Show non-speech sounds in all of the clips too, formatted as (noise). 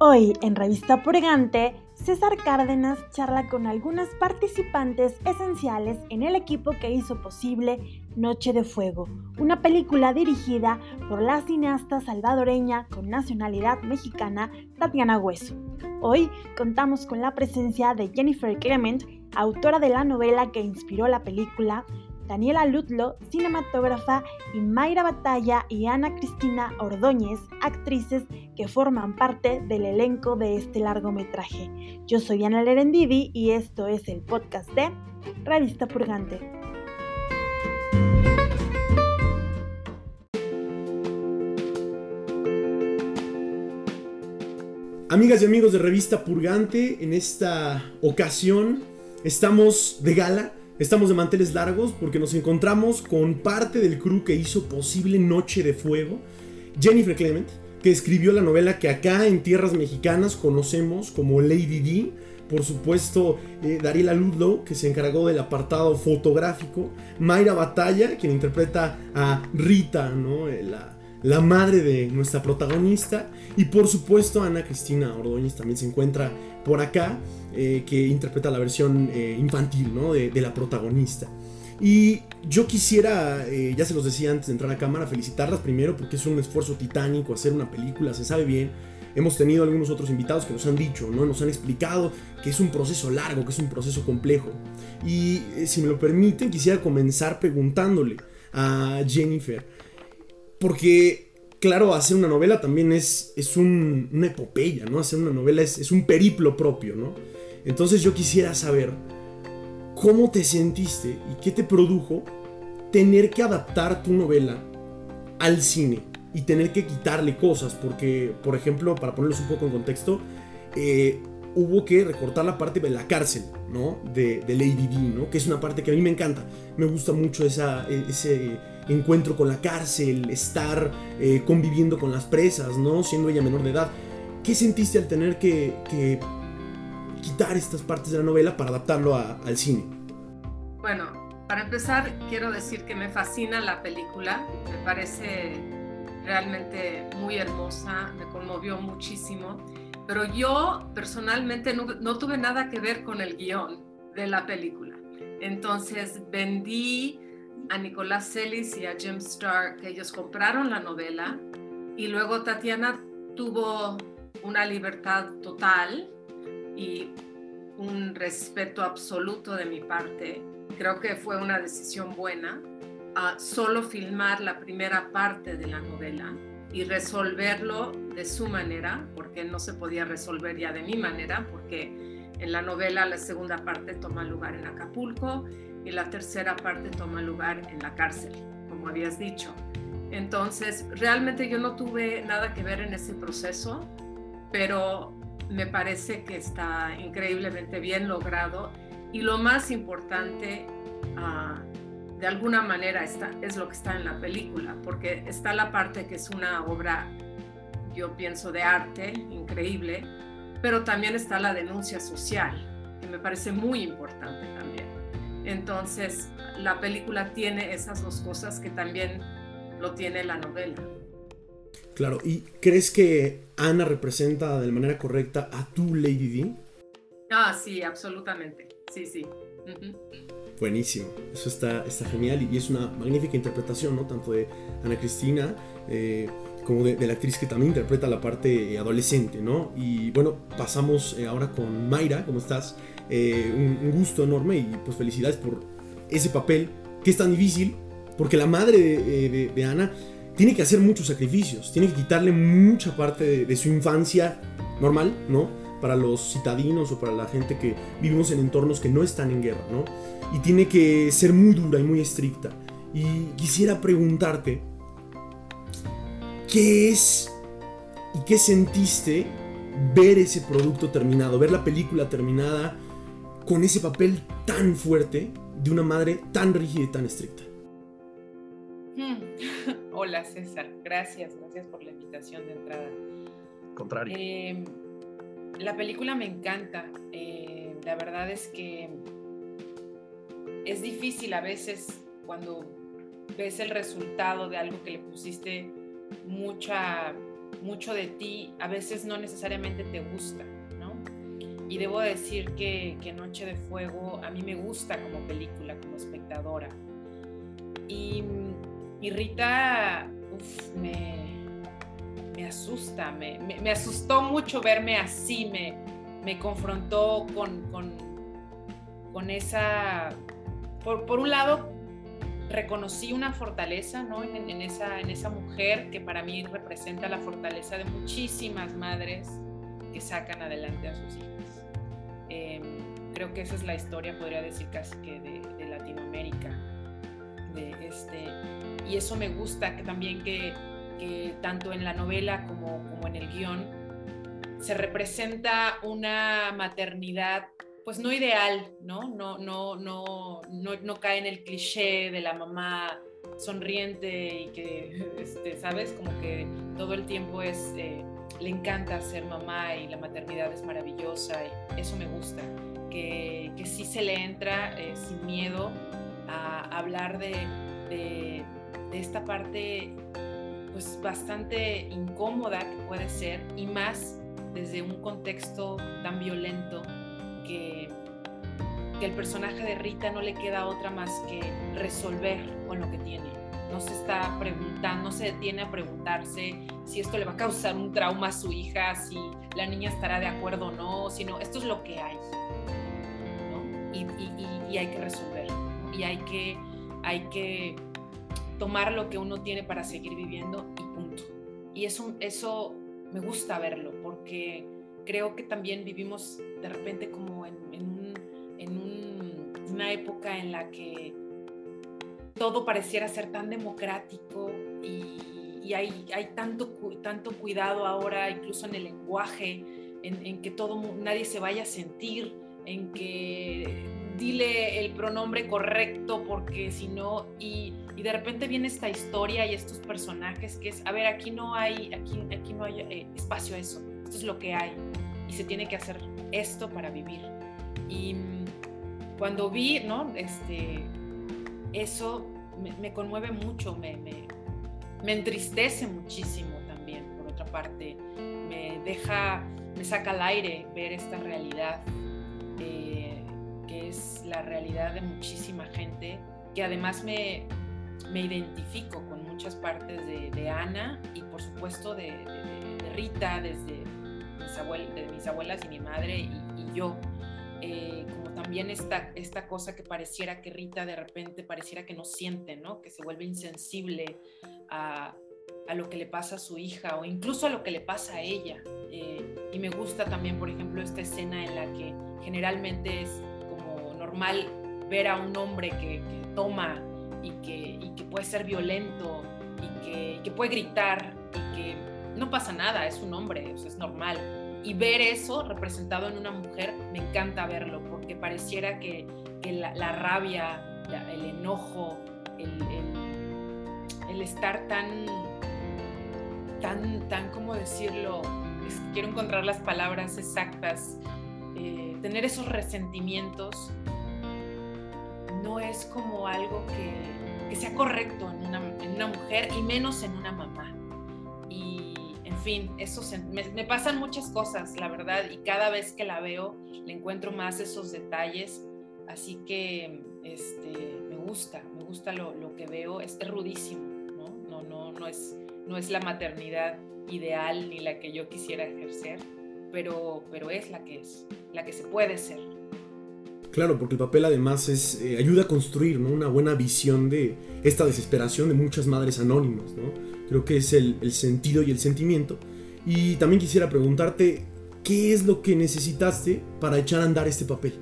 Hoy en Revista Purgante, César Cárdenas charla con algunas participantes esenciales en el equipo que hizo posible Noche de Fuego, una película dirigida por la cineasta salvadoreña con nacionalidad mexicana Tatiana Hueso. Hoy contamos con la presencia de Jennifer Clement, autora de la novela que inspiró la película, Daniela Lutlo, cinematógrafa, y Mayra Batalla y Ana Cristina Ordóñez, actrices que forman parte del elenco de este largometraje. Yo soy Ana Lerendivi y esto es el podcast de Revista Purgante. Amigas y amigos de Revista Purgante, en esta ocasión estamos de gala Estamos de manteles largos porque nos encontramos con parte del crew que hizo posible Noche de Fuego, Jennifer Clement, que escribió la novela que acá en tierras mexicanas conocemos como Lady D. Por supuesto, eh, Dariela Ludlow, que se encargó del apartado fotográfico. Mayra Batalla, quien interpreta a Rita, ¿no? Eh, la, la madre de nuestra protagonista. Y por supuesto, Ana Cristina Ordóñez también se encuentra por acá, eh, que interpreta la versión eh, infantil ¿no? de, la protagonista. Y yo quisiera, eh, ya se los decía antes de entrar a cámara, felicitarlas primero porque es un esfuerzo titánico hacer una película, se sabe bien. Hemos tenido algunos otros invitados que nos han dicho, ¿no? nos han explicado que es un proceso largo, que es un proceso complejo. Y si me lo permiten, quisiera comenzar preguntándole a Jennifer, porque claro, hacer una novela también es, es una epopeya, ¿no? Hacer una novela es, un periplo propio, ¿no? Entonces yo quisiera saber cómo te sentiste y qué te produjo tener que adaptar tu novela al cine y tener que quitarle cosas, porque, por ejemplo, para ponerlos un poco en contexto, eh, hubo que recortar la parte de la cárcel, ¿no? De, Lady D, ¿no? Que es una parte que a mí me encanta. Me gusta mucho esa, e, ese encuentro con la cárcel, estar eh, conviviendo con las presas, ¿no? Siendo ella menor de edad. ¿Qué sentiste al tener que, quitar estas partes de la novela para adaptarlo al cine? Bueno, para empezar, quiero decir que me fascina la película. Me parece realmente muy hermosa, me conmovió muchísimo. Pero yo personalmente no, no tuve nada que ver con el guion de la película. Entonces vendí a Nicolás Celis y a Jim Starr que ellos compraron la novela y luego Tatiana tuvo una libertad total y un respeto absoluto de mi parte. Creo que fue una decisión buena solo filmar la primera parte de la novela y resolverlo de su manera, porque no se podía resolver ya de mi manera, porque en la novela la segunda parte toma lugar en Acapulco y la tercera parte toma lugar en la cárcel, como habías dicho. Entonces, realmente yo no tuve nada que ver en ese proceso, pero me parece que está increíblemente bien logrado y lo más importante, ah, de alguna manera, está, es lo que está en la película, porque está la parte que es una obra, yo pienso, de arte increíble, pero también está la denuncia social, que me parece muy importante. Entonces, la película tiene esas dos cosas que también lo tiene la novela. Claro, ¿y crees que Ana representa de manera correcta a tu Lady D? Ah, sí, absolutamente. Sí, sí. Buenísimo, eso está, está genial y es una magnífica interpretación, ¿no? Tanto de Ana Cristina eh, como de, la actriz que también interpreta la parte adolescente, ¿no? Y bueno, pasamos eh, ahora con Mayra, ¿cómo estás? Eh, un, gusto enorme y pues felicidades por ese papel que es tan difícil, porque la madre de, Ana tiene que hacer muchos sacrificios, tiene que quitarle mucha parte de, su infancia normal, ¿no? Para los citadinos o para la gente que vivimos en entornos que no están en guerra, ¿no? Y tiene que ser muy dura y muy estricta. Y quisiera preguntarte, ¿qué es y qué sentiste ver ese producto terminado, ver la película terminada? Con ese papel tan fuerte de una madre tan rígida y tan estricta. Hmm. (laughs) Hola César, gracias, gracias por la invitación de entrada. Contrario. Em, la película me encanta, eh, la verdad es que es difícil a veces cuando ves el resultado de algo que le pusiste mucha mucho de ti a veces no necesariamente te gusta. Y debo decir que, Noche de Fuego a mí me gusta como película, como espectadora. Y, Rita, me, me asusta, me, asustó mucho verme así, me, confrontó con, esa, por, un lado, reconocí una fortaleza ¿no? en, esa, mujer que para mí representa la fortaleza de muchísimas madres que sacan adelante a sus hijas. Creo que esa es la historia, podría decir casi que de, Latinoamérica. De este, y eso me gusta que también que, que tanto en la novela como, como en el guion se representa una maternidad pues no ideal, ¿no? No, no, no, no, no cae en el cliché de la mamá sonriente y que, (laughs) este, ¿sabes? Como que todo el tiempo es, eh, le encanta ser mamá y la maternidad es maravillosa y eso me gusta, que, que sí se le entra eh, sin miedo a hablar de, de, de, esta parte pues bastante incómoda que puede ser y más desde un contexto tan violento que, el personaje de Rita no le queda otra más que resolver con lo que tiene. No se está preguntando, no se detiene a preguntarse si esto le va a causar un trauma a su hija, si la niña estará de acuerdo o no, sino esto es lo que hay. Y, hay que resolverlo. Y hay que, hay que tomar lo que uno tiene para seguir viviendo y punto. Y eso, eso me gusta verlo porque creo que también vivimos de repente como en, una época en la que todo pareciera ser tan democrático y, hay, hay, tanto, tanto cuidado ahora, incluso en el lenguaje, en, que todo, nadie se vaya a sentir, en que dile el pronombre correcto porque si no, y, de repente viene esta historia y estos personajes que es, a ver, aquí no hay, aquí, aquí no hay eh, espacio a eso, esto es lo que hay y se tiene que hacer esto para vivir. Y cuando vi, ¿no? Este, eso me, conmueve mucho, me, me, entristece muchísimo también, por otra parte. Me deja, me saca al aire ver esta realidad, eh, que es la realidad de muchísima gente, que además me, me identifico con muchas partes de, Ana y por supuesto de, Rita, desde de mis abuelas y mi madre y, yo. Eh, como también esta, esta cosa que pareciera que Rita de repente pareciera que no siente, ¿no? Que se vuelve insensible a, a lo que le pasa a su hija o incluso a lo que le pasa a ella. Eh, y me gusta también, por ejemplo, esta escena en la que generalmente es como normal ver a un hombre que, toma y que, que, puede ser violento y que, que, puede gritar y que no pasa nada, es un hombre, es normal y ver eso representado en una mujer, me encanta verlo, porque pareciera que, la, rabia, el enojo, el, estar tan, tan, tan, ¿cómo decirlo? quiero encontrar las palabras exactas, eh, tener esos resentimientos no es como algo que, sea correcto en una mujer y menos en una mamá fin, eso me, pasan muchas cosas, la verdad, y cada vez que la veo le encuentro más esos detalles, así que este, me gusta, me gusta lo, lo que veo, es rudísimo, ¿no? No, no, no, es, no es la maternidad ideal ni la que yo quisiera ejercer, pero, pero es la que es, la que se puede ser. Claro, porque el papel además es eh, ayuda a construir ¿no? una buena visión de esta desesperación de muchas madres anónimas. ¿no? Creo que es el, sentido y el sentimiento. Y también quisiera preguntarte, ¿qué es lo que necesitaste para echar a andar este papel?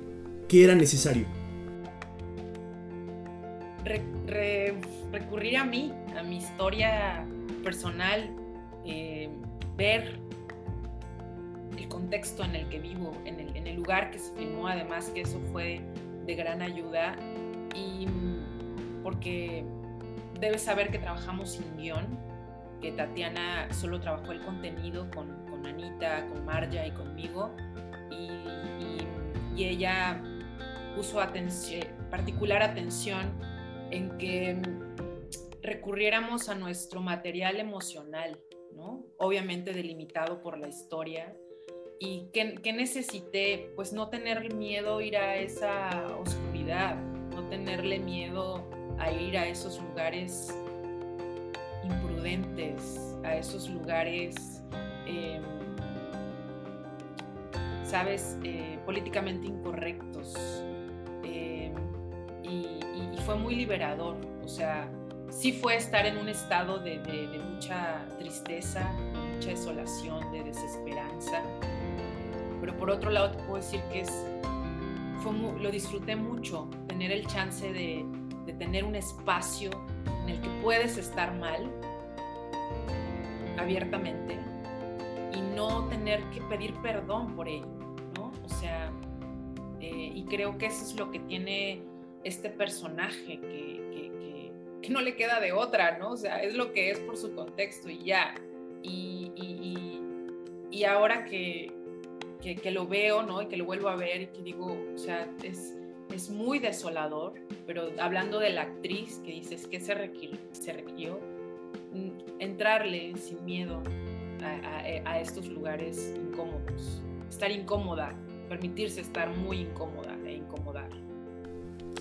¿Qué era necesario? recurrir a mí, a mi historia personal, eh, ver el contexto en el que vivo, en el, en el, lugar que se filmó, además que eso fue de gran ayuda. Y porque debes saber que trabajamos sin guion, que Tatiana solo trabajó el contenido con, con Anita, con Marja y conmigo, y, ella puso atención, particular atención en que recurriéramos a nuestro material emocional, ¿no? Obviamente delimitado por la historia. ¿Y que, necesité? Pues no tener miedo a ir a esa oscuridad, no tenerle miedo a ir a esos lugares imprudentes, a esos lugares, em, sabes, eh, políticamente incorrectos. Em, y, fue muy liberador, o sea, sí fue estar en un estado de, mucha tristeza, mucha desolación, de desesperanza, pero por otro lado te puedo decir que lo disfruté mucho, tener el chance de, de tener un espacio en el que puedes estar mal abiertamente y no tener que pedir perdón por ello, ¿no? O sea, eh, y creo que eso es lo que tiene este personaje que, que, no le queda de otra, ¿no? O sea, es lo que es por su contexto y ya. Y, y, y ahora que, que, lo veo, ¿no? Y que lo vuelvo a ver y que digo, o sea, es, es muy desolador, pero hablando de la actriz que dices que se requirió, se mm, entrarle sin miedo a, a, estos lugares incómodos, estar incómoda, permitirse estar muy incómoda e incomodar.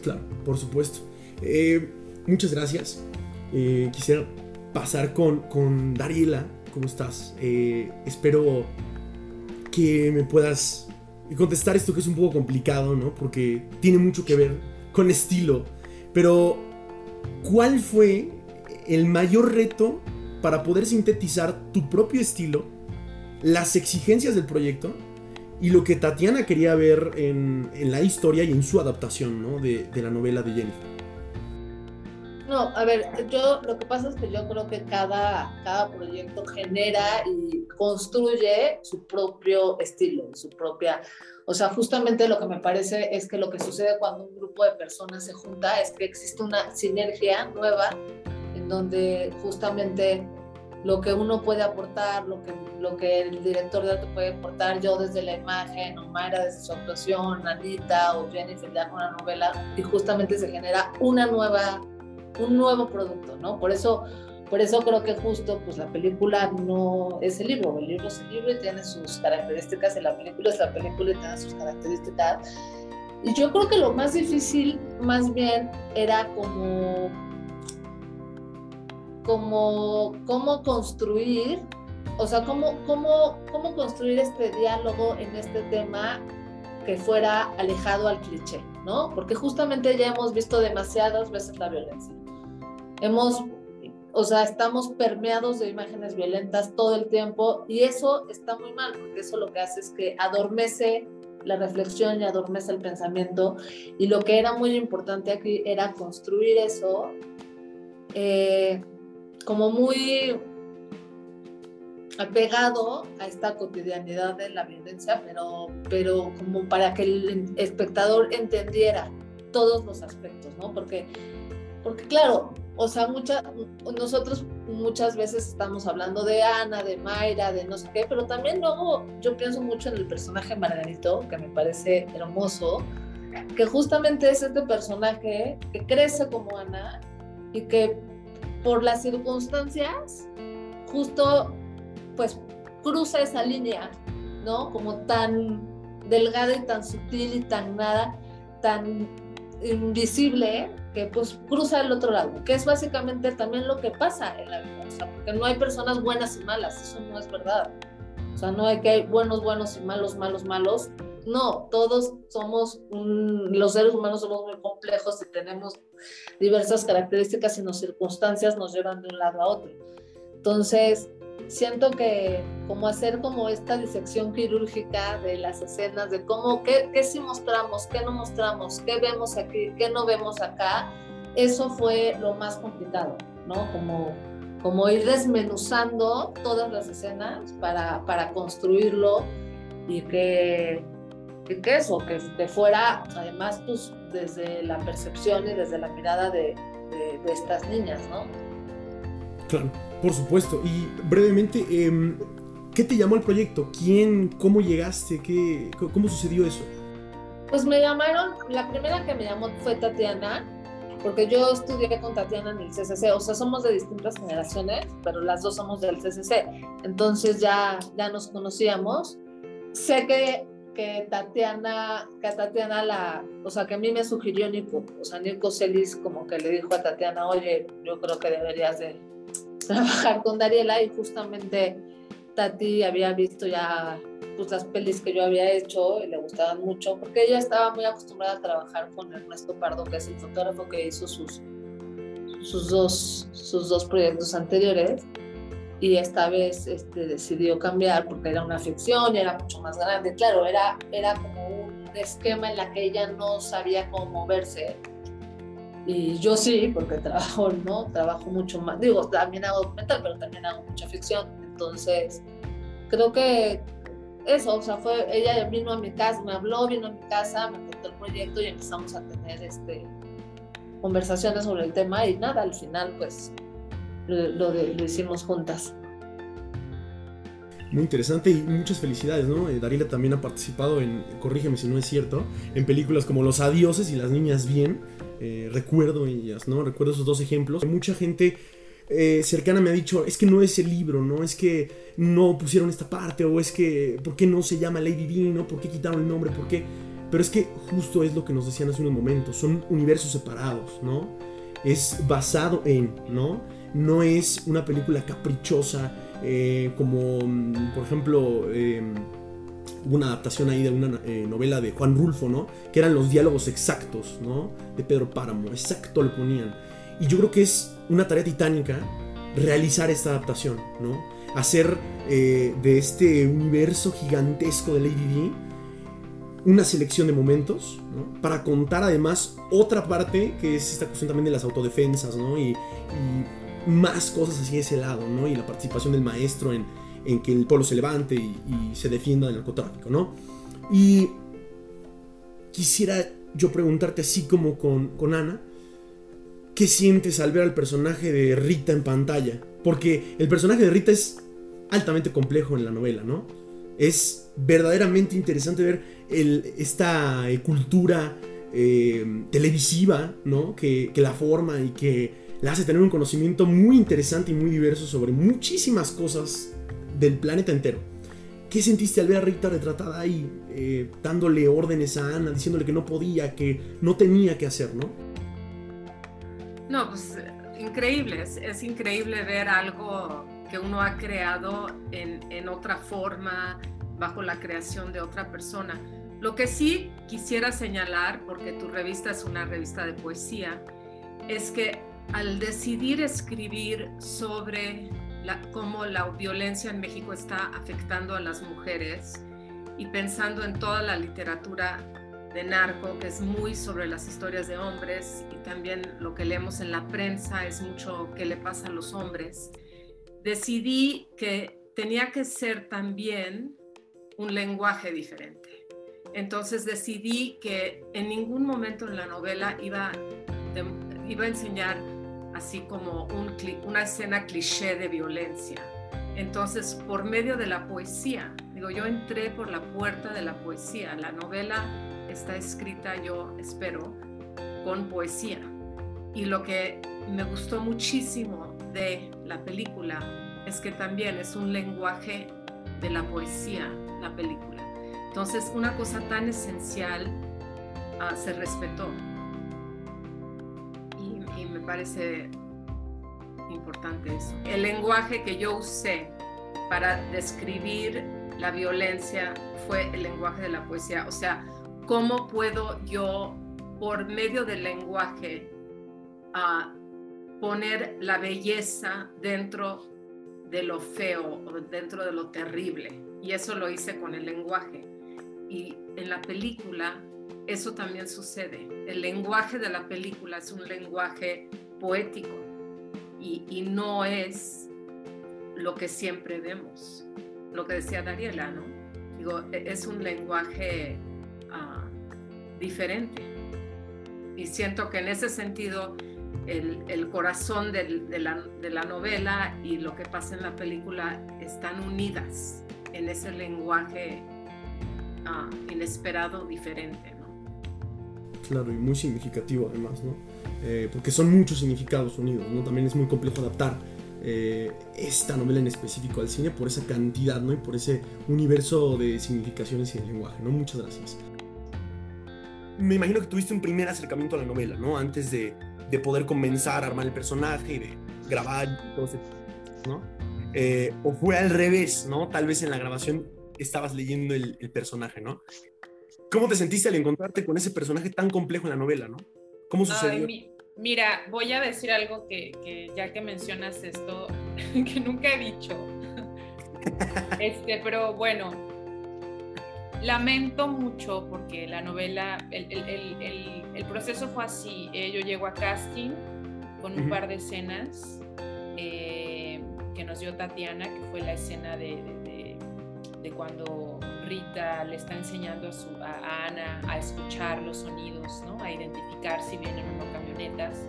Claro, por supuesto. Eh, muchas gracias. Eh, quisiera pasar con, con Dariela. ¿Cómo estás? Eh, espero que me puedas contestar esto que es un poco complicado, ¿no? Porque tiene mucho que ver con estilo. Pero, ¿cuál fue el mayor reto para poder sintetizar tu propio estilo, las exigencias del proyecto y lo que Tatiana quería ver en, la historia y en su adaptación, ¿no? De, de la novela de Jennifer. No, a ver, yo lo que pasa es que yo creo que cada, cada proyecto genera y construye su propio estilo, su propia... O sea, justamente lo que me parece es que lo que sucede cuando un grupo de personas se junta es que existe una sinergia nueva en donde justamente lo que uno puede aportar, lo que, lo que el director de arte puede aportar, yo desde la imagen, Mayra desde su actuación, Anita o Jennifer ya con la novela, y justamente se genera una nueva un nuevo producto, ¿no? Por eso, por eso creo que justo pues la película no es el libro, el libro es el libro y tiene sus características, y la película es la película y tiene sus características. Y yo creo que lo más difícil más bien era como como cómo construir, o sea, cómo, cómo, cómo construir este diálogo en este tema que fuera alejado al cliché, ¿no? Porque justamente ya hemos visto demasiadas veces la violencia hemos, o sea, estamos permeados de imágenes violentas todo el tiempo y eso está muy mal, porque eso lo que hace es que adormece la reflexión y adormece el pensamiento. Y lo que era muy importante aquí era construir eso eh, como muy apegado a esta cotidianidad de la violencia, pero, pero como para que el espectador entendiera todos los aspectos, ¿no? Porque, porque claro, o sea, mucha, nosotros muchas veces estamos hablando de Ana, de Mayra, de no sé qué, pero también luego yo pienso mucho en el personaje Margarito, que me parece hermoso, que justamente es este personaje que crece como Ana y que por las circunstancias justo pues cruza esa línea, ¿no? Como tan delgada y tan sutil y tan nada, tan invisible que pues cruza el otro lado, que es básicamente también lo que pasa en la vida, o sea, porque no hay personas buenas y malas, eso no es verdad. O sea, no hay que hay buenos, buenos y malos, malos, malos. No, todos somos, los seres humanos somos muy complejos y tenemos diversas características y las circunstancias nos llevan de un lado a otro. Entonces, siento que como hacer como esta disección quirúrgica de las escenas, de cómo, qué, qué sí mostramos, qué no mostramos, qué vemos aquí, qué no vemos acá, eso fue lo más complicado, ¿no? Como, como ir desmenuzando todas las escenas para, para construirlo y que, que, eso, que, que, fuera además pues desde la percepción y desde la mirada de, de, de estas niñas, ¿no? Claro. Por supuesto. Y brevemente, em, ¿qué te llamó el proyecto? ¿Quién? ¿Cómo llegaste? ¿Qué, ¿Cómo sucedió eso? Pues me llamaron, la primera que me llamó fue Tatiana, porque yo estudié con Tatiana en el CCC, o sea, somos de distintas generaciones, pero las dos somos del CCC, entonces ya, ya nos conocíamos. Sé que, que Tatiana, que a Tatiana la, o sea, que a mí me sugirió Nico, o sea, Nico Celis como que le dijo a Tatiana, oye, yo creo que deberías de trabajar con Dariela y justamente Tati había visto ya pues, las pelis que yo había hecho y le gustaban mucho, porque ella estaba muy acostumbrada a trabajar con Ernesto Pardo, que es el fotógrafo que hizo sus, sus, dos, sus dos proyectos anteriores. Y esta vez este, decidió cambiar porque era una ficción y era mucho más grande. Claro, era, era como un esquema en la que ella no sabía cómo moverse. Y yo sí, porque trabajo, ¿no? Trabajo mucho más. Digo, también hago documental, pero también hago mucha ficción. Entonces, creo que eso, o sea, fue, ella vino a mi casa, me habló, vino a mi casa, me contó el proyecto y empezamos a tener este, conversaciones sobre el tema y nada, al final pues lo, lo, hicimos juntas. Muy interesante y muchas felicidades, ¿no? Eh, Darila también ha participado en, corrígeme si no es cierto, en películas como Los Adioses y Las Niñas Bien. Eh, recuerdo ellas, ¿no? Recuerdo esos dos ejemplos. Mucha gente eh, cercana me ha dicho, es que no es el libro, ¿no? Es que no pusieron esta parte, o es que, ¿por qué no se llama Lady D, ¿no? ¿Por qué quitaron el nombre? ¿Por qué? Pero es que justo es lo que nos decían hace unos momentos, son universos separados, ¿no? Es basado en, ¿no? No es una película caprichosa, eh, como, mm, por ejemplo, em, una adaptación ahí de una eh, novela de Juan Rulfo, ¿no? Que eran los diálogos exactos, ¿no? De Pedro Páramo, exacto lo ponían. Y yo creo que es una tarea titánica realizar esta adaptación, ¿no? Hacer eh, de este universo gigantesco de Lady D una selección de momentos, ¿no? Para contar además otra parte que es esta cuestión también de las autodefensas, ¿no? Y, más cosas de ese lado, ¿no? Y la participación del maestro en, en que el pueblo se levante y, y se defienda del narcotráfico, ¿no? Y quisiera yo preguntarte así como con, con Ana, ¿qué sientes al ver al personaje de Rita en pantalla? Porque el personaje de Rita es altamente complejo en la novela, ¿no? Es verdaderamente interesante ver esta eh, cultura eh, televisiva, ¿no? Que, la forma y que la hace tener un conocimiento muy interesante y muy diverso sobre muchísimas cosas del planeta entero. ¿Qué sentiste al ver a Rita retratada ahí, eh, dándole órdenes a Ana, diciéndole que no podía, que no tenía que hacer, ¿no? No, pues increíble, es, increíble ver algo que uno ha creado en, otra forma, bajo la creación de otra persona. Lo que sí quisiera señalar, porque tu revista es una revista de poesía, es que al decidir escribir sobre cómo la violencia en México está afectando a las mujeres y pensando en toda la literatura de narco, que es muy sobre las historias de hombres y también lo que leemos en la prensa es mucho qué le pasa a los hombres, decidí que tenía que ser también un lenguaje diferente. Entonces decidí que en ningún momento en la novela iba, iba a enseñar así como un, una escena cliché de violencia. Entonces, por medio de la poesía, digo, yo entré por la puerta de la poesía. La novela está escrita, yo espero, con poesía. Y lo que me gustó muchísimo de la película es que también es un lenguaje de la poesía, la película. Entonces, una cosa tan esencial ah, se respetó. Parece importante eso. El lenguaje que yo usé para describir la violencia fue el lenguaje de la poesía. O sea, ¿Cómo puedo yo, por medio del lenguaje, poner la belleza dentro de lo feo o dentro de lo terrible? Y eso lo hice con el lenguaje. Y en la película eso también sucede. El lenguaje de la película es un lenguaje poético y, no es lo que siempre vemos. Lo que decía Dariela, ¿no? Digo, e, es un lenguaje diferente. Y siento que en ese sentido el, corazón de, la, novela y lo que pasa en la película están unidas en ese lenguaje ah, inesperado, diferente. Claro, y muy significativo además, ¿no? Eh, porque son muchos significados unidos, ¿no? También es muy complejo adaptar eh, esta novela en específico al cine por esa cantidad, ¿no? Y por ese universo de significaciones y de lenguaje, ¿no? Muchas gracias. Me imagino que tuviste un primer acercamiento a la novela, ¿no? Antes de, de poder comenzar a armar el personaje y de grabar ese, ¿no? Eh, o fue al revés, ¿no? Tal vez en la grabación estabas leyendo el personaje, ¿no? ¿Cómo te sentiste al encontrarte con ese personaje tan complejo en la novela, no? ¿Cómo sucedió? Ay, mi, mira, voy a decir algo que, que, ya que mencionas esto, (laughs) que nunca he dicho. (laughs) este, pero bueno, lamento mucho porque la novela, el, el, el, el proceso fue así. Eh, yo llego a casting con un uh -huh. par de escenas eh, que nos dio Tatiana, que fue la escena de, de, de, de cuando Rita le está enseñando a, su, Ana a escuchar los sonidos, ¿no? a identificar si vienen o no camionetas.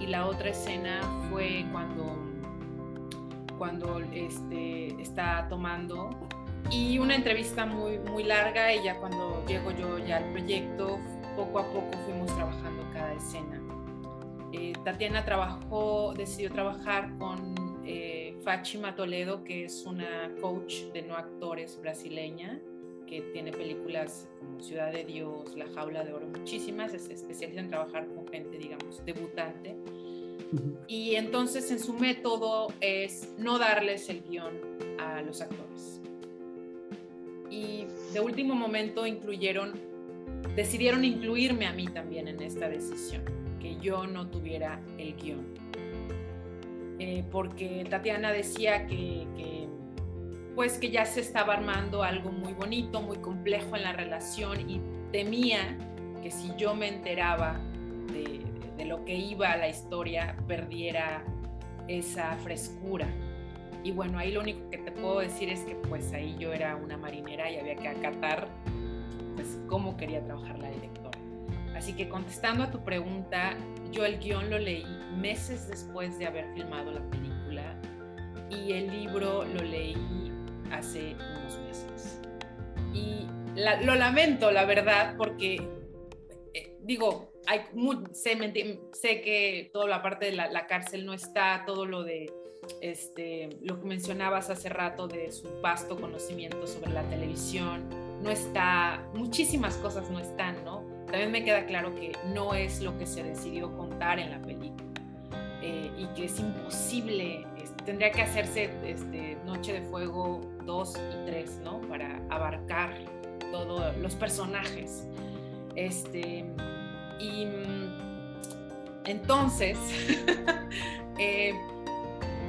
Y la otra escena fue cuando, cuando este, está tomando y una entrevista muy, muy larga y ya cuando llego yo ya al proyecto, poco a poco fuimos trabajando cada escena. Eh, Tatiana trabajó, decidió trabajar con eh, Fátima Toledo, que es una coach de no actores brasileña, que tiene películas como Ciudad de Dios, La Jaula de Oro, muchísimas, se especializa en trabajar con gente, digamos, debutante. Uh -huh. Y entonces en su método es no darles el guion a los actores. Y de último momento incluyeron, decidieron incluirme a mí también en esta decisión, que yo no tuviera el guion. Eh, porque Tatiana decía que, que pues que ya se estaba armando algo muy bonito, muy complejo en la relación y temía que si yo me enteraba de, lo que iba a la historia, perdiera esa frescura. Y bueno, ahí lo único que te puedo decir es que pues ahí yo era una marinera y había que acatar pues cómo quería trabajar la directora. Así que contestando a tu pregunta, yo el guion lo leí meses después de haber filmado la película y el libro lo leí hace unos meses. Y la, lo lamento, la verdad, porque eh, digo, hay, muy, sé, sé, que toda la parte de la, la, cárcel no está, todo lo de este, lo que mencionabas hace rato de su vasto conocimiento sobre la televisión, no está, muchísimas cosas no están, ¿no? También me queda claro que no es lo que se decidió contar en la película eh, y que es imposible, tendría que hacerse este, Noche de Fuego 2 y 3, ¿no? Para abarcar todos los personajes. Este, y entonces, (laughs) eh,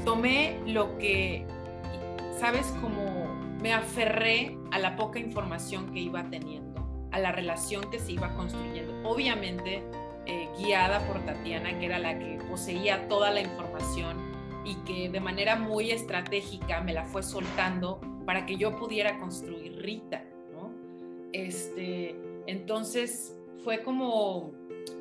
tomé lo que, ¿sabes? Como me aferré a la poca información que iba teniendo, a la relación que se iba construyendo. Obviamente, eh, guiada por Tatiana, que era la que poseía toda la información y que de manera muy estratégica me la fue soltando para que yo pudiera construir Rita. Este, entonces fue como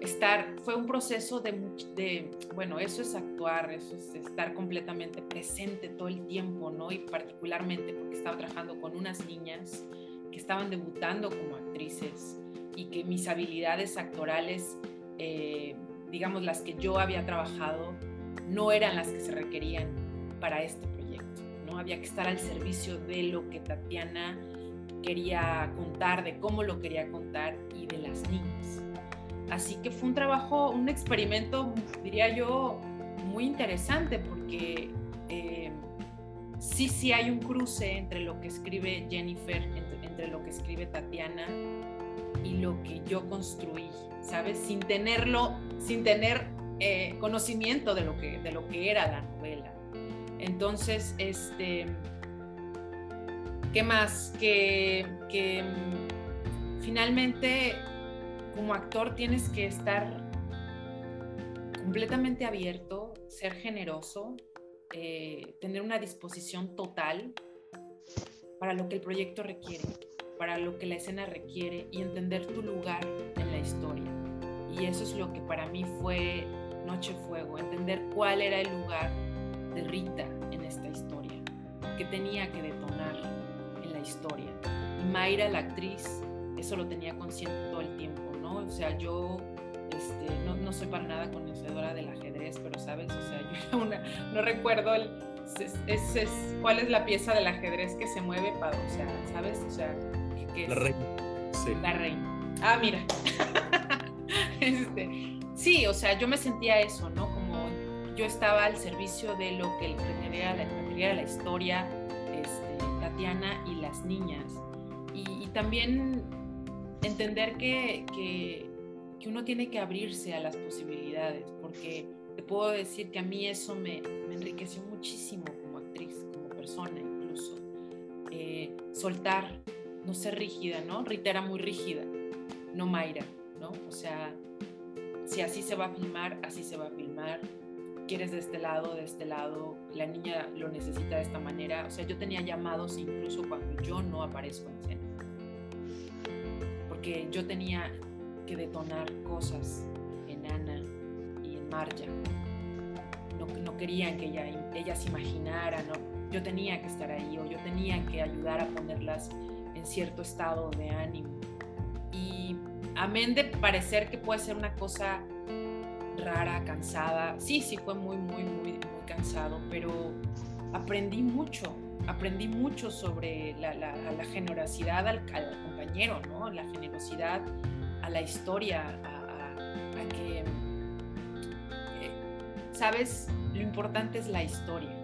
estar, fue un proceso de, de, bueno, eso es actuar, eso es estar completamente presente todo el tiempo, ¿no? Y particularmente porque estaba trabajando con unas niñas que estaban debutando como actrices y que mis habilidades actorales, eh, digamos, las que yo había trabajado, no eran las que se requerían para este proyecto, ¿no? Había que estar al servicio de lo que Tatiana quería contar, de cómo lo quería contar y de las niñas. Así que fue un trabajo, un experimento, diría yo, muy interesante porque eh, sí, sí hay un cruce entre lo que escribe Jennifer, entre, entre, lo que escribe Tatiana y lo que yo construí, ¿sabes? Sin tenerlo, sin tener eh, conocimiento de lo, que, de lo que era la novela. Entonces, este, ¿qué más? Que, que finalmente como actor tienes que estar completamente abierto, ser generoso, eh, tener una disposición total para lo que el proyecto requiere, para lo que la escena requiere y entender tu lugar en la historia. Y eso es lo que para mí fue Noche Fuego, entender cuál era el lugar de Rita en esta historia, que tenía que detonar en la historia. Y Mayra, la actriz, eso lo tenía consciente todo el tiempo ¿no? O sea, yo este, no, no, soy para nada conocedora del ajedrez, pero sabes, o sea, (laughs) yo una, no recuerdo el, es, es, cuál es la pieza del ajedrez que se mueve para, o sea, ¿sabes? O sea, que, es la reina. Sí. La reina. Ah, mira. (laughs) este, sí, o sea, yo me sentía eso, ¿no? Como yo estaba al servicio de lo que requería la, la historia, este, Tatiana y las niñas. Y, y también entender que, que, que, uno tiene que abrirse a las posibilidades, porque te puedo decir que a mí eso me, me enriqueció muchísimo como actriz, como persona incluso. Eh, soltar, no ser rígida, ¿no? Rita era muy rígida, no Mayra, ¿no? O sea, si así se va a filmar, así se va a filmar. Quieres de este lado, de este lado, la niña lo necesita de esta manera. O sea, yo tenía llamados incluso cuando yo no aparezco en escena. Porque yo tenía que detonar cosas en Ana y en Marja. No, querían que ella, ellas imaginaran, yo tenía que estar ahí o yo tenía que ayudar a ponerlas en cierto estado de ánimo. Y amén de parecer que puede ser una cosa rara, cansada, sí, sí fue muy, muy, muy, muy cansado, pero aprendí mucho, aprendí mucho sobre la, generosidad al, compañero, ¿no? La generosidad a la historia, a que, eh, ¿sabes? Lo importante es la historia.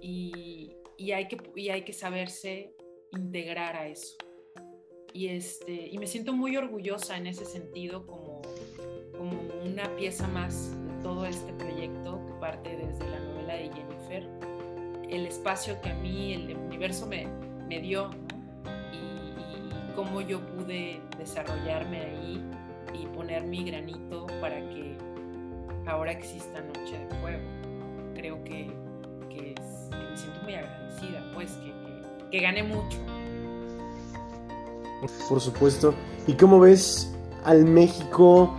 Y, y, hay que, y hay que saberse integrar a eso. Y, este, y me siento muy orgullosa en ese sentido como, como una pieza más de todo este proyecto que parte desde la novela de Jennifer, el espacio que a mí el universo me, me dio y, y, cómo yo pude desarrollarme ahí y poner mi granito para que ahora exista Noche de Fuego. Creo que, que, es, que me siento muy agradecida, pues que, que, que gané mucho. Por supuesto. ¿Y cómo ves al México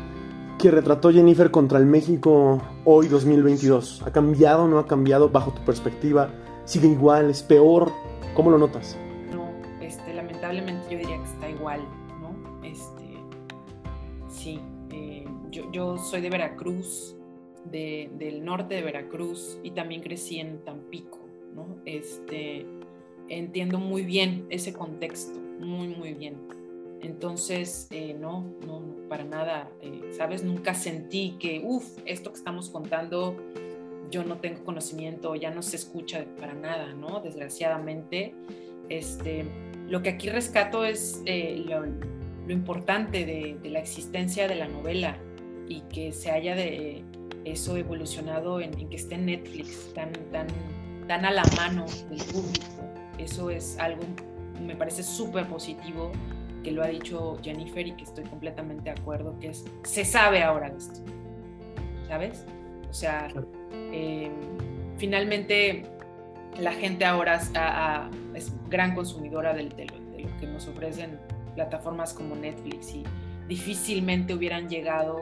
que retrató Jennifer contra el México hoy 2022? ¿Ha cambiado o no ha cambiado bajo tu perspectiva? ¿Sigue igual? ¿Es peor? ¿Cómo lo notas? No, este, lamentablemente yo diría que está igual, ¿no? Este, sí, eh, yo, soy de Veracruz, de, del norte de Veracruz y también crecí en Tampico, ¿no? Este, entiendo muy bien ese contexto, muy, muy bien. Entonces, eh, no, no, no, para nada, eh, ¿sabes? Nunca sentí que, uff, esto que estamos contando, yo no tengo conocimiento, ya no se escucha para nada, ¿no? Desgraciadamente, este, lo que aquí rescato es eh, lo, lo, importante de, de, la existencia de la novela y que se haya de eso evolucionado en, en que esté en Netflix, tan, tan, tan a la mano del público. Eso es algo me parece súper positivo que lo ha dicho Jennifer y que estoy completamente de acuerdo, que es, se sabe ahora esto, ¿sabes? O sea, eh, finalmente la gente ahora a, es gran consumidora de, de, lo, de, lo, que nos ofrecen plataformas como Netflix y difícilmente hubieran llegado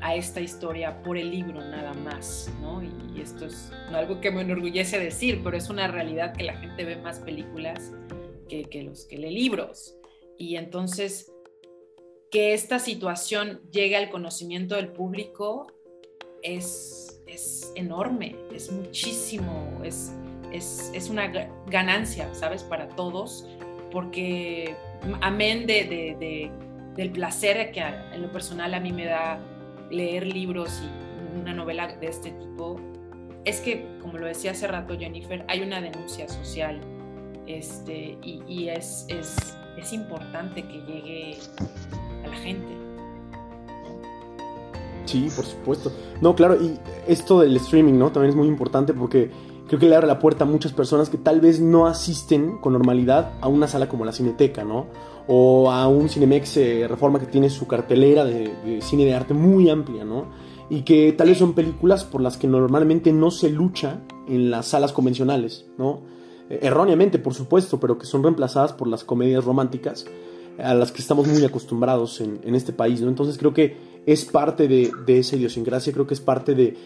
a esta historia por el libro nada más, ¿no? Y, y esto es algo que me enorgullece decir, pero es una realidad que la gente ve más películas que, los que lee libros. Y entonces, que esta situación llegue al conocimiento del público es, es enorme, es muchísimo, es, es, es, una ganancia, ¿sabes? Para todos, porque amén de, de, del placer que en lo personal a mí me da leer libros y una novela de este tipo, es que, como lo decía hace rato Jennifer, hay una denuncia social este, y, es, es, importante que llegue a la gente. Sí, por supuesto. No, claro, y esto del streaming, ¿no? También es muy importante porque creo que le abre la puerta a muchas personas que tal vez no asisten con normalidad a una sala como la Cineteca, ¿no? O a un Cinemex eh, Reforma que tiene su cartelera de, de cine de arte muy amplia, ¿no? Y que tal vez son películas por las que normalmente no se lucha en las salas convencionales, ¿no? Erróneamente por supuesto, pero que son reemplazadas por las comedias románticas a las que estamos muy acostumbrados en, en este país, ¿no? Entonces creo que es parte de, de, esa idiosincrasia, creo que es parte de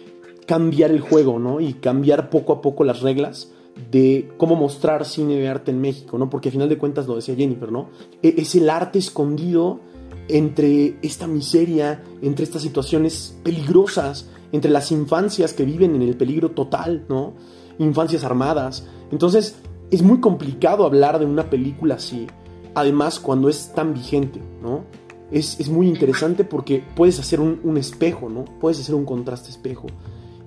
cambiar el juego, ¿no? Y cambiar poco a poco las reglas de cómo mostrar cine de arte en México, ¿no? Porque al final de cuentas lo decía Jennifer, ¿no? E, es el arte escondido entre esta miseria, entre estas situaciones peligrosas, entre las infancias que viven en el peligro total, ¿no? Infancias armadas. Entonces, es muy complicado hablar de una película así, además cuando es tan vigente, ¿no? Es, muy interesante porque puedes hacer un, un, espejo, ¿no? Puedes hacer un contraste espejo.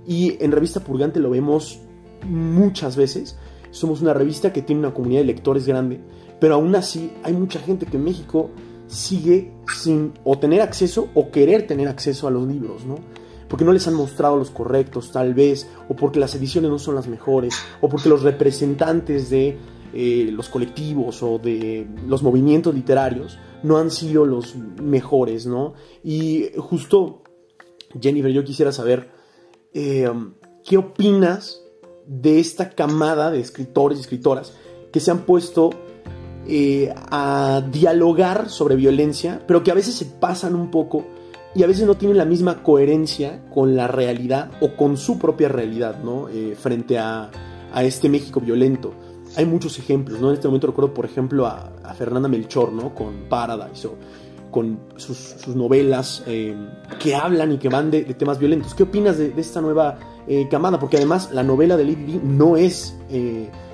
Y en Revista Purgante lo vemos muchas veces. Somos una revista que tiene una comunidad de lectores grande, pero aún así hay mucha gente que en México sigue sin o tener acceso o querer tener acceso a los libros, ¿no? Porque no les han mostrado los correctos, tal vez, o porque las ediciones no son las mejores, o porque los representantes de eh, los colectivos o de los movimientos literarios no han sido los mejores, ¿no? Y justo, Jennifer, yo quisiera saber, eh, ¿qué opinas de esta camada de escritores y escritoras que se han puesto eh, a dialogar sobre violencia, pero que a veces se pasan un poco y a veces no tienen la misma coherencia con la realidad o con su propia realidad, ¿no? Eh, frente a, este México violento. Hay muchos ejemplos, ¿no? En este momento recuerdo, por ejemplo, a, Fernanda Melchor, ¿no? Con Paradise con sus, novelas eh, que hablan y que van de, temas violentos. ¿Qué opinas de, esta nueva eh, camada? Porque además la novela de Lady no es,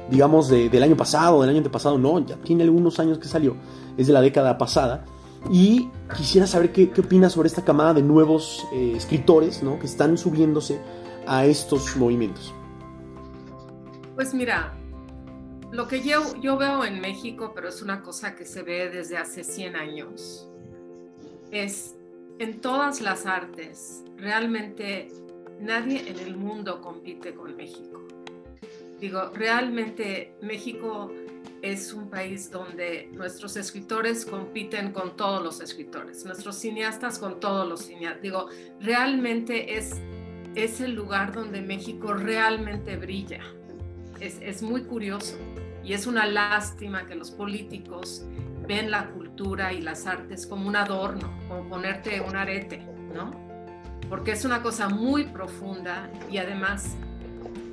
digamos, del año pasado, del año antepasado, no, ya tiene algunos años que salió, es de la década pasada. Y quisiera saber qué, qué opinas sobre esta camada de nuevos escritores ¿no? que están subiéndose a estos movimientos. Pues mira, lo que yo, yo, veo en México, pero es una cosa que se ve desde hace 100 años, es en todas las artes, realmente nadie en el mundo compite con México. Digo, realmente México es un país donde nuestros escritores compiten con todos los escritores, nuestros cineastas con todos los cineastas. Digo, realmente es, es el lugar donde México realmente brilla. Es, es muy curioso y es una lástima que los políticos ven la cultura y las artes como un adorno, como ponerte un arete, ¿no? Porque es una cosa muy profunda y además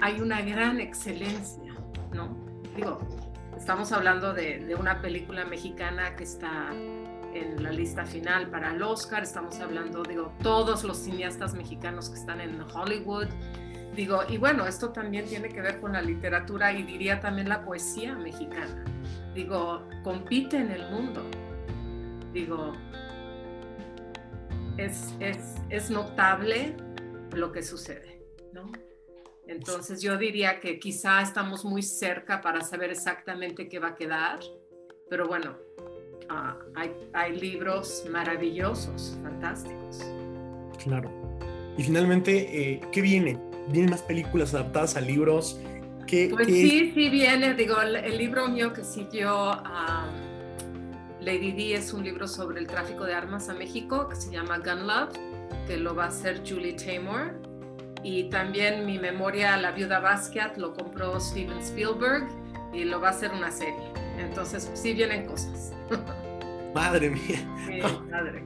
hay una gran excelencia, ¿no? Digo, estamos hablando de, una película mexicana que está en la lista final para el Oscar, estamos hablando, digo, todos los cineastas mexicanos que están en Hollywood, digo, y bueno, esto también tiene que ver con la literatura y diría también la poesía mexicana, digo, compite en el mundo. Digo, es, es, notable lo que sucede, ¿no? Entonces yo diría que quizá estamos muy cerca para saber exactamente qué va a quedar, pero bueno, ah, hay, hay, libros maravillosos, fantásticos. Claro. Y finalmente, eh, ¿qué viene? ¿Vienen más películas adaptadas a libros? pues sí, sí viene. Digo, el, libro mío que siguió a Lady D es un libro sobre el tráfico de armas a México que se llama Gun Love, que lo va a hacer Julie Taymor. Y también mi memoria, La Viuda Basquiat, lo compró Steven Spielberg y lo va a hacer una serie. Entonces, sí vienen cosas. (laughs) Madre mía. madre.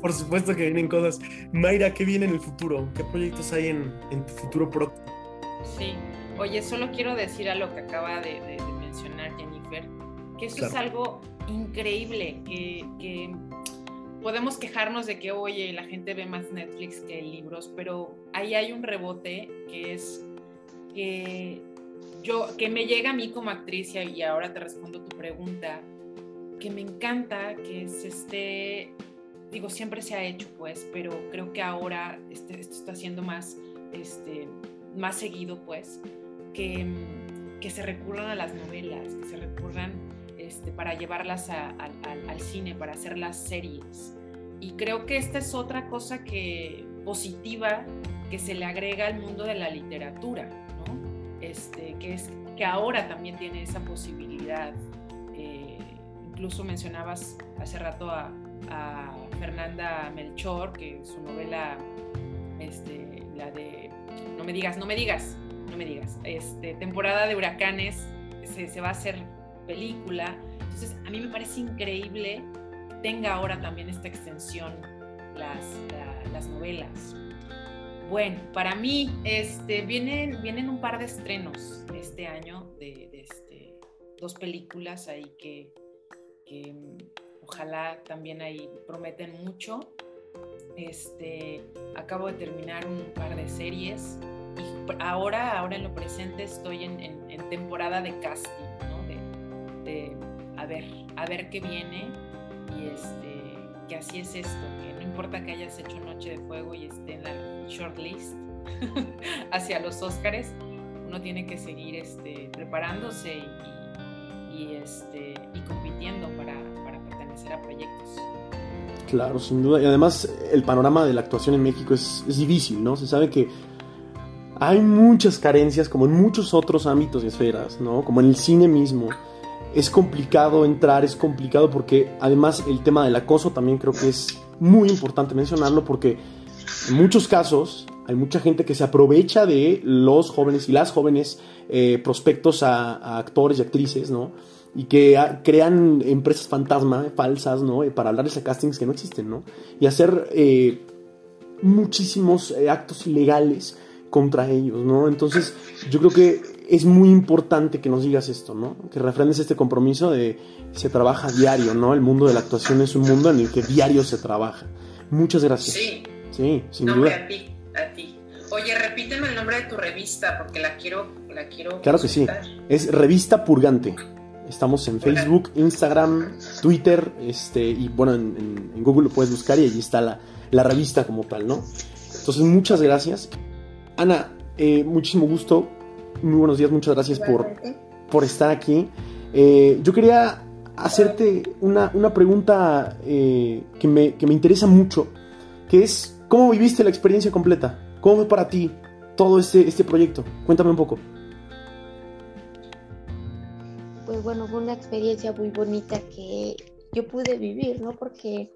Por supuesto que vienen cosas. Mayra, ¿qué viene en el futuro? ¿Qué proyectos hay en, en tu futuro próximo? Sí, Oye, solo quiero decir a lo que acaba de, mencionar Jennifer, que eso es algo increíble, que, podemos quejarnos de que, oye, la gente ve más Netflix que libros, pero ahí hay un rebote que es que que me llega a mí como actriz y ahora te respondo tu pregunta, que me encanta que se esté, digo, siempre se ha hecho pues, pero creo que ahora este, esto está siendo más, este, más seguido pues, que, se recurran a las novelas, que se recurran este, para llevarlas al cine, para hacer las series. Y creo que esta es otra cosa que positiva que se le agrega al mundo de la literatura, ¿no? este, que, es, que ahora también tiene esa posibilidad. Eh, incluso mencionabas hace rato a, Fernanda Melchor, que su novela, este, la de No me digas, no me digas, no me digas, este, temporada de huracanes, se, va a hacer película. Entonces, a mí me parece increíble tenga ahora también esta extensión las, las novelas. Bueno, para mí este, vienen, vienen un par de estrenos este año de, este, dos películas ahí que, mm, ojalá también ahí prometen mucho. Este, acabo de terminar un par de series y ahora, ahora en lo presente estoy en, temporada de casting, ¿no? De, a ver, a ver qué viene y este, que así es esto, que no importa que hayas hecho Noche de Fuego y esté en la shortlist (laughs) hacia los Óscares, uno tiene que seguir este, preparándose y, este, y compitiendo para, pertenecer a proyectos. Claro, sin duda. Y además el panorama de la actuación en México es, es difícil, ¿no? Se sabe que hay muchas carencias, como en muchos otros ámbitos y esferas, ¿no? Como en el cine mismo. Es complicado entrar, es complicado porque además el tema del acoso también creo que es muy importante mencionarlo porque en muchos casos hay mucha gente que se aprovecha de los jóvenes y las jóvenes eh, prospectos a, actores y actrices, ¿no? Y que crean empresas fantasma falsas, ¿no? Eh, para hablarles a castings que no existen, ¿no? Y hacer eh, muchísimos actos ilegales contra ellos, ¿no? Entonces, yo creo que es muy importante que nos digas esto, ¿no? Que refrendes este compromiso de se trabaja diario, ¿no? El mundo de la actuación es un mundo en el que diario se trabaja. Muchas gracias. Sí. Sí, sin duda. a ti, a ti. Oye, repíteme el nombre de tu revista porque la quiero, la quiero. Claro que sí. Es Revista Purgante. Estamos en Facebook, Instagram, Twitter, este, y bueno, en, Google lo puedes buscar y allí está la, la, revista como tal, ¿no? Entonces, muchas gracias. Ana, eh, muchísimo gusto. Muy buenos días, muchas gracias por, por estar aquí. Eh, yo quería hacerte una, una pregunta eh, que, me, que me interesa mucho, que es ¿Cómo viviste la experiencia completa? ¿Cómo fue para ti todo este, este proyecto? Cuéntame un poco. Pues bueno, fue una experiencia muy bonita que yo pude vivir, ¿no? Porque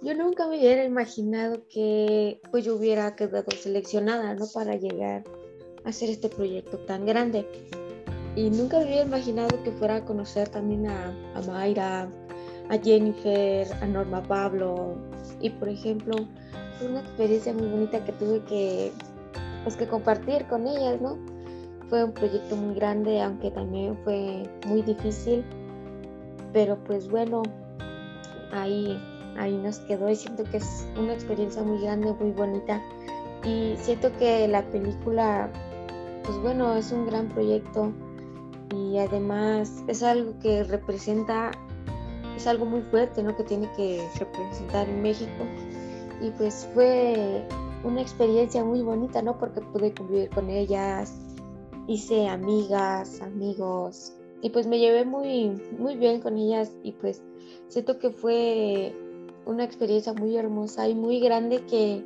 yo nunca me hubiera imaginado que pues yo hubiera quedado seleccionada, ¿no? Para llegar hacer este proyecto tan grande. Y nunca hubiera imaginado que fuera a conocer también a, a Mayra, a Jennifer, a Norma Pablo. Y por ejemplo, fue una experiencia muy bonita que tuve que, pues, que compartir con ellas, ¿no? Fue un proyecto muy grande, aunque también fue muy difícil, pero pues bueno, ahí, ahí nos quedó y siento que es una experiencia muy grande, muy bonita y siento que la película, pues bueno, es un gran proyecto y además es algo que representa, es algo muy fuerte, ¿no? Que tiene que representar en México y pues fue una experiencia muy bonita, ¿no? Porque pude convivir con ellas, hice amigas, amigos y pues me llevé muy, muy bien con ellas y pues siento que fue una experiencia muy hermosa y muy grande que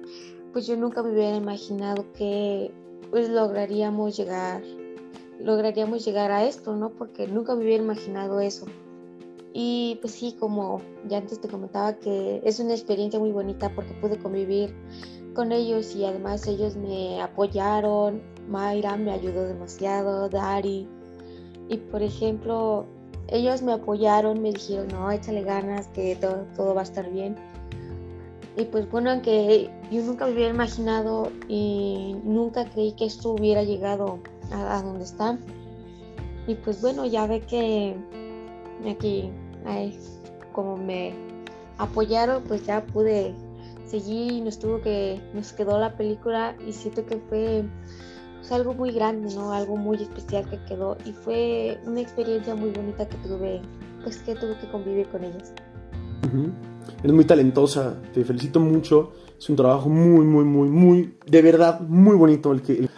pues yo nunca me hubiera imaginado que pues lograríamos llegar, lograríamos llegar a esto, ¿no? Porque nunca me hubiera imaginado eso. Y pues sí, como ya antes te comentaba que es una experiencia muy bonita porque pude convivir con ellos y además ellos me apoyaron, Mayra me ayudó demasiado, Dari. Y por ejemplo, ellos me apoyaron, me dijeron, no, échale ganas, que todo, todo va a estar bien. Y pues bueno, aunque yo nunca me hubiera imaginado y nunca creí que esto hubiera llegado a, donde está. Y pues bueno, ya ve que aquí como me apoyaron, pues ya pude seguir y nos tuvo que, nos quedó la película y siento que fue pues, algo muy grande, ¿no? Algo muy especial que quedó y fue una experiencia muy bonita que tuve, pues que tuve que convivir con ellas. Eres muy talentosa, te felicito mucho. Es un trabajo muy, muy, muy, muy, de verdad, muy bonito. El que,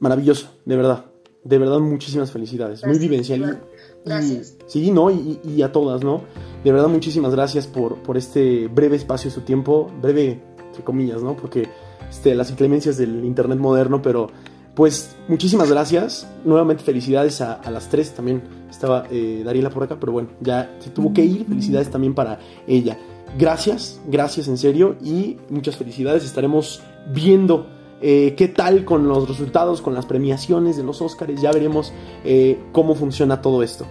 maravilloso, de verdad. De verdad, muchísimas felicidades. muy vivencial. Gracias. sí, ¿no? Y, a todas, ¿no? De verdad, muchísimas gracias por, por este breve espacio de su tiempo, breve, entre comillas, ¿no? Porque este, las inclemencias del Internet moderno, pero pues muchísimas gracias. Nuevamente felicidades a, las tres, también estaba eh, Dariela por acá, pero bueno, ya se tuvo que ir, felicidades también para ella. Gracias, gracias en serio y muchas felicidades. Estaremos viendo eh, qué tal con los resultados, con las premiaciones de los Oscars. Ya veremos eh, cómo funciona todo esto.